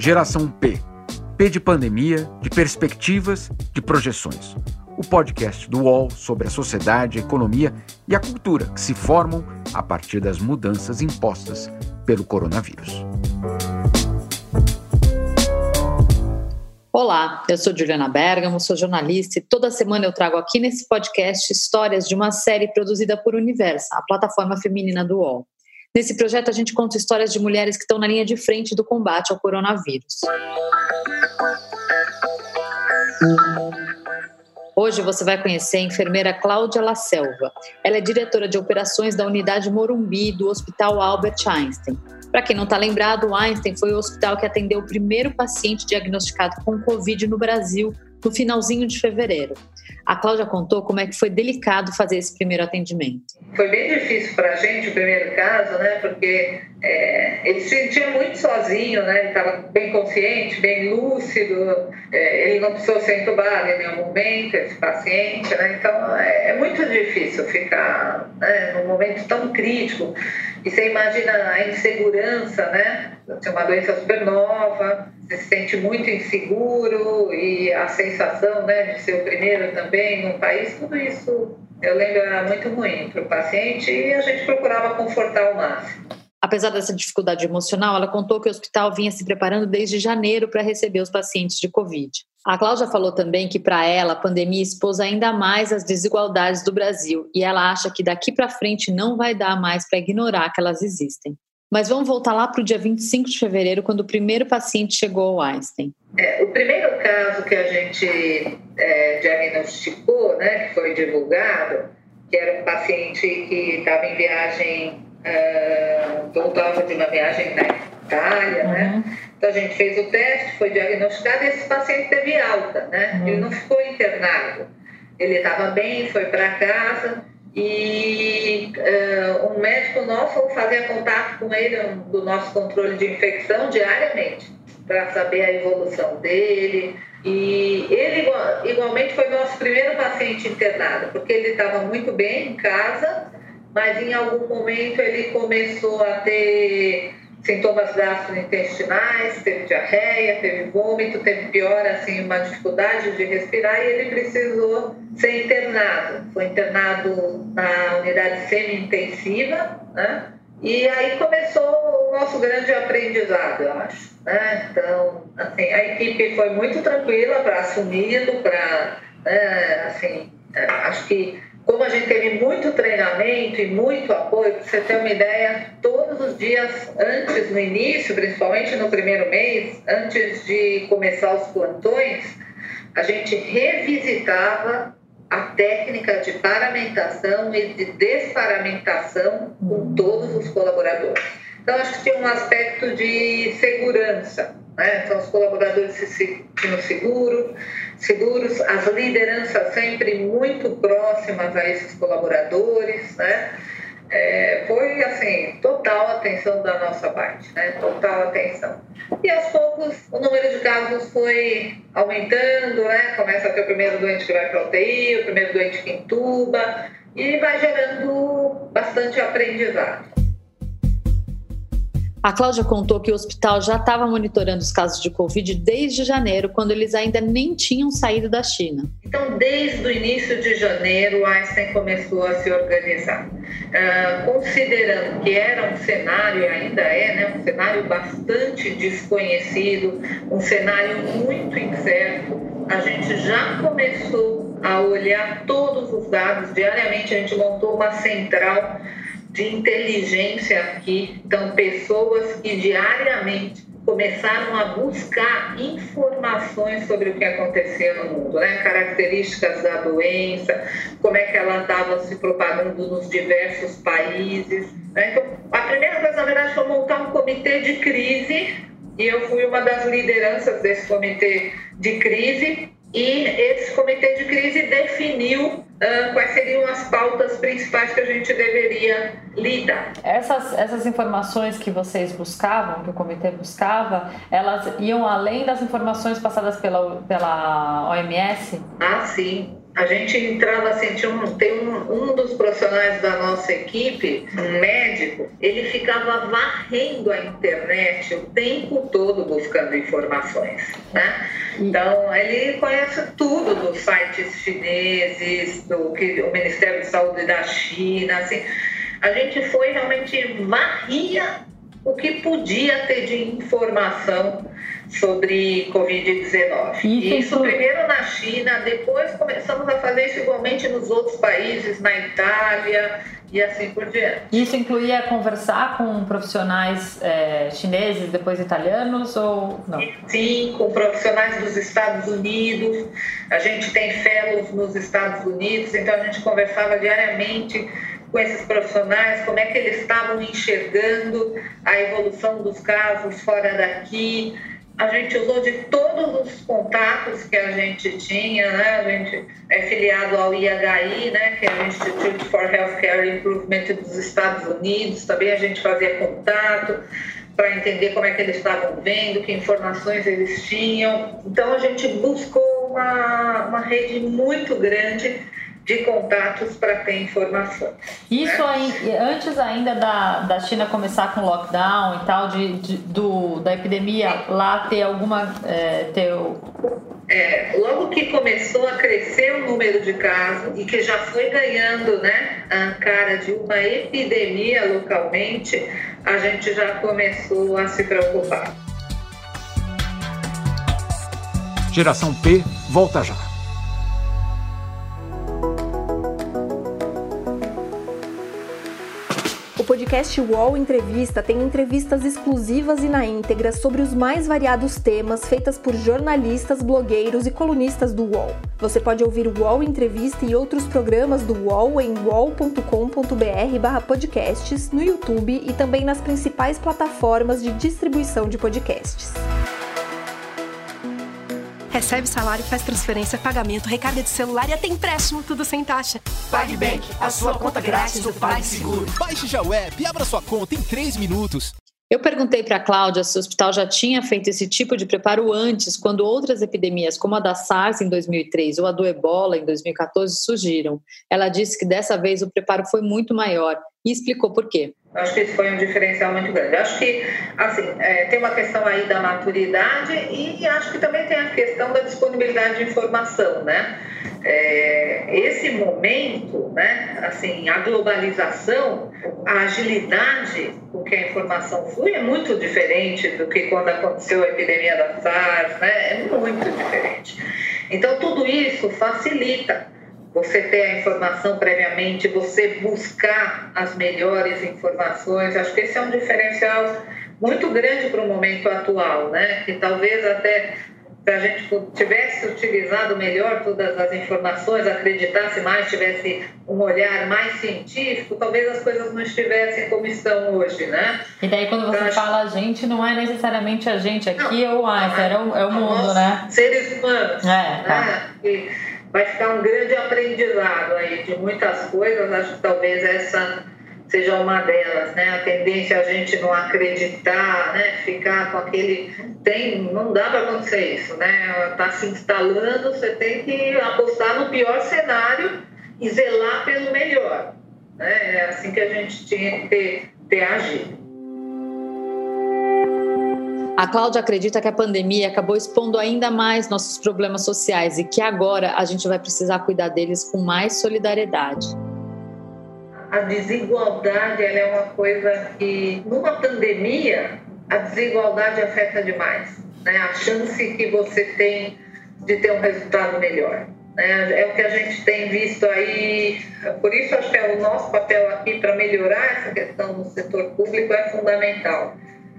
Geração P. P de pandemia, de perspectivas, de projeções. O podcast do UOL sobre a sociedade, a economia e a cultura que se formam a partir das mudanças impostas pelo coronavírus. Olá, eu sou Juliana Bergamo, sou jornalista e toda semana eu trago aqui nesse podcast histórias de uma série produzida por Universa, a plataforma feminina do UOL. Nesse projeto, a gente conta histórias de mulheres que estão na linha de frente do combate ao coronavírus. Hoje você vai conhecer a enfermeira Cláudia La Selva. Ela é diretora de operações da unidade Morumbi do Hospital Albert Einstein. Para quem não está lembrado, o Einstein foi o hospital que atendeu o primeiro paciente diagnosticado com Covid no Brasil no finalzinho de fevereiro. A Cláudia contou como é que foi delicado fazer esse primeiro atendimento. Foi bem difícil para a gente o primeiro caso, né? Porque é, ele se sentia muito sozinho, né? Ele estava bem consciente, bem lúcido. É, ele não precisou ser entubado em nenhum momento, esse paciente, né? Então é, é muito difícil ficar né, num momento tão crítico. E você imagina a insegurança, né? Tem uma doença super nova, você se sente muito inseguro e a sensação né, de ser o primeiro também no país, tudo isso eu lembro era muito ruim para o paciente e a gente procurava confortar o máximo. Apesar dessa dificuldade emocional, ela contou que o hospital vinha se preparando desde janeiro para receber os pacientes de Covid. A Cláudia falou também que, para ela, a pandemia expôs ainda mais as desigualdades do Brasil e ela acha que daqui para frente não vai dar mais para ignorar que elas existem. Mas vamos voltar lá para o dia 25 de fevereiro, quando o primeiro paciente chegou ao Einstein. É, o primeiro caso que a gente é, diagnosticou, né, que foi divulgado, que era um paciente que estava em viagem, uh, voltava de uma viagem na Itália, né? uhum. né? Então a gente fez o teste, foi diagnosticado e esse paciente teve alta, né? Uhum. Ele não ficou internado. Ele estava bem, foi para casa e uh, um médico nosso fazia contato com ele do nosso controle de infecção diariamente para saber a evolução dele. E ele igualmente foi nosso primeiro paciente internado, porque ele estava muito bem em casa, mas em algum momento ele começou a ter sintomas gastrointestinais, teve diarreia, teve vômito, teve pior, assim, uma dificuldade de respirar e ele precisou ser internado. Foi internado na unidade semi-intensiva, né? E aí começou o nosso grande aprendizado, eu acho. Né? Então, assim, a equipe foi muito tranquila para assumi-lo, para, né, assim, é, acho que como a gente teve muito treinamento e muito apoio, para você ter uma ideia, todos os dias antes, no início, principalmente no primeiro mês, antes de começar os plantões, a gente revisitava a técnica de paramentação e de desparamentação com todos os colaboradores. Então, acho que tinha um aspecto de segurança. Né? Então, os colaboradores se sentiam seguros, seguros, as lideranças sempre muito próximas a esses colaboradores, né? É, foi assim, total atenção da nossa parte, né? Total atenção. E aos poucos o número de casos foi aumentando, né? Começa a ter o primeiro doente que vai para a UTI, o primeiro doente que intuba, e vai gerando bastante aprendizado. A Cláudia contou que o hospital já estava monitorando os casos de Covid desde janeiro, quando eles ainda nem tinham saído da China. Então, desde o início de janeiro, o Einstein começou a se organizar. Uh, considerando que era um cenário, ainda é, né, um cenário bastante desconhecido, um cenário muito incerto, a gente já começou a olhar todos os dados. Diariamente, a gente montou uma central de inteligência aqui. Então, pessoas que diariamente começaram a buscar informações sobre o que acontecia no mundo, né? características da doença, como é que ela estava se propagando nos diversos países. Né? Então, a primeira coisa, na verdade, foi montar um comitê de crise, e eu fui uma das lideranças desse comitê de crise, e esse comitê de crise definiu uh, quais seriam as pautas principais que a gente deveria lidar. Essas, essas informações que vocês buscavam, que o comitê buscava, elas iam além das informações passadas pela, pela OMS? Ah, sim. A gente entrava assim, tinha um, tem um, um dos profissionais da nossa equipe, um médico, ele ficava varrendo a internet o tempo todo buscando informações, né? Então, ele conhece tudo dos sites chineses, do que o Ministério de Saúde da China, assim. A gente foi realmente varria o que podia ter de informação sobre Covid-19. Isso, isso primeiro na China, depois começamos a fazer isso igualmente nos outros países, na Itália e assim por diante. Isso incluía conversar com profissionais é, chineses, depois italianos ou não? Sim, com profissionais dos Estados Unidos. A gente tem fellows nos Estados Unidos, então a gente conversava diariamente com esses profissionais, como é que eles estavam enxergando a evolução dos casos fora daqui, a gente usou de todos os contatos que a gente tinha, né? A gente é filiado ao IHI, né? Que é o Institute for Healthcare Improvement dos Estados Unidos. Também a gente fazia contato para entender como é que eles estavam vendo, que informações eles tinham. Então a gente buscou uma, uma rede muito grande de contatos para ter informações. Isso né? aí, antes ainda da, da China começar com lockdown e tal, de, de do, da epidemia lá ter alguma. É, ter é, logo que começou a crescer o número de casos e que já foi ganhando né, a cara de uma epidemia localmente, a gente já começou a se preocupar. Geração P volta já. Podcast UOL Entrevista tem entrevistas exclusivas e na íntegra sobre os mais variados temas feitas por jornalistas, blogueiros e colunistas do UOL. Você pode ouvir o UOL Entrevista e outros programas do UOL em uol.com.br/podcasts, no YouTube e também nas principais plataformas de distribuição de podcasts. Recebe salário, faz transferência, pagamento, recarga de celular e até empréstimo, tudo sem taxa. PagBank, a sua conta grátis do PagSeguro. Baixe já o app e abra sua conta em 3 minutos. Eu perguntei para a Cláudia se o hospital já tinha feito esse tipo de preparo antes, quando outras epidemias, como a da SARS em 2003 ou a do Ebola em 2014, surgiram. Ela disse que dessa vez o preparo foi muito maior e explicou por quê. Acho que isso foi um diferencial muito grande. Acho que, assim, é, tem uma questão aí da maturidade e acho que também tem a questão da disponibilidade de informação, né? É, esse momento, né, assim, a globalização, a agilidade com que a informação flui é muito diferente do que quando aconteceu a epidemia da SARS, né? É muito diferente. Então, tudo isso facilita você ter a informação previamente, você buscar as melhores informações. Acho que esse é um diferencial muito grande para o momento atual, né? Que talvez até se a gente tivesse utilizado melhor todas as informações, acreditasse mais, tivesse um olhar mais científico, talvez as coisas não estivessem como estão hoje, né? E daí quando você então, fala a gente, não é necessariamente a gente aqui não, ou ah, é, o, é o mundo, né? Seres humanos. É, tá. Né? E, vai ficar um grande aprendizado aí de muitas coisas. Acho que talvez essa seja uma delas, né? A tendência é a gente não acreditar, né? Ficar com aquele tem, não dá para acontecer isso, né? Está se instalando, você tem que apostar no pior cenário e zelar pelo melhor, né? É assim que a gente tinha que ter, ter agido. A Cláudia acredita que a pandemia acabou expondo ainda mais nossos problemas sociais e que agora a gente vai precisar cuidar deles com mais solidariedade. A desigualdade é uma coisa que, numa pandemia, a desigualdade afeta demais. Né? A chance que você tem de ter um resultado melhor. Né? É o que a gente tem visto aí. Por isso, acho que é o nosso papel aqui para melhorar essa questão no setor público é fundamental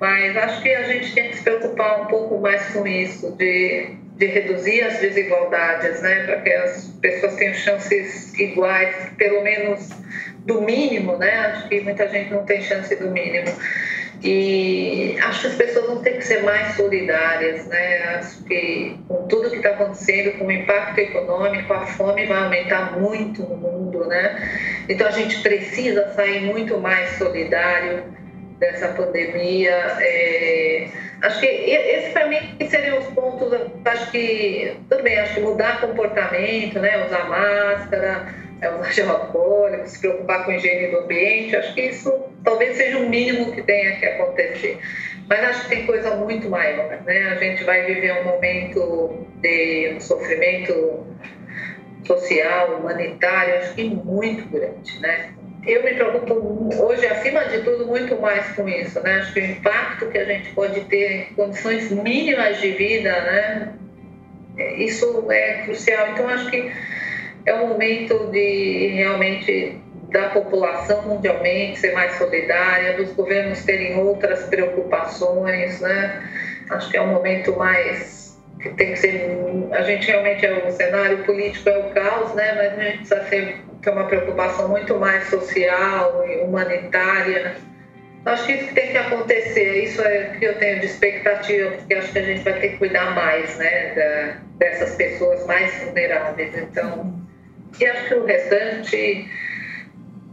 mas acho que a gente tem que se preocupar um pouco mais com isso, de, de reduzir as desigualdades, né, para que as pessoas tenham chances iguais, pelo menos do mínimo, né? Acho que muita gente não tem chance do mínimo. E acho que as pessoas vão ter que ser mais solidárias, né? Acho que com tudo que está acontecendo, com o impacto econômico, a fome vai aumentar muito no mundo, né? Então a gente precisa sair muito mais solidário dessa pandemia. É, acho que esse para mim seriam os pontos acho que, tudo bem, acho que mudar comportamento, né, usar máscara, é, usar gel alcoólico, se preocupar com a higiene do ambiente, acho que isso talvez seja o mínimo que tenha que acontecer. Mas acho que tem coisa muito maior, né? A gente vai viver um momento de um sofrimento social, humanitário, acho que muito grande, né? Eu me preocupo hoje, acima de tudo, muito mais com isso, né? Acho que o impacto que a gente pode ter em condições mínimas de vida, né? Isso é crucial. Então, acho que é um momento de realmente da população mundialmente ser mais solidária, dos governos terem outras preocupações, né? Acho que é um momento mais que tem que ser a gente realmente é o cenário político é o caos, né? Mas a gente precisa ser, ter uma preocupação muito mais social e humanitária. Acho que isso que tem que acontecer, isso é que eu tenho de expectativa, porque acho que a gente vai ter que cuidar mais, né, da, dessas pessoas mais vulneráveis. Então, e acho que o restante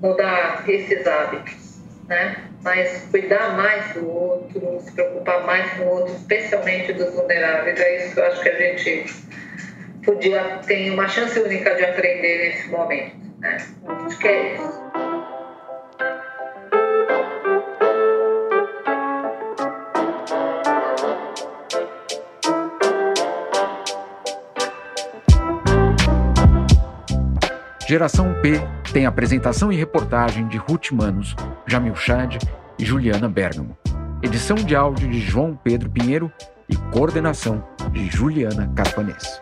mudar esses hábitos, né? Mas cuidar mais do outro, se preocupar mais com o outro, especialmente dos vulneráveis. É isso que eu acho que a gente podia ter uma chance única de aprender nesse momento, né? Que é isso. Geração P tem apresentação e reportagem de Ruth Manos, Jamil Chad e Juliana Bergamo. Edição de áudio de João Pedro Pinheiro e coordenação de Juliana Carpanês.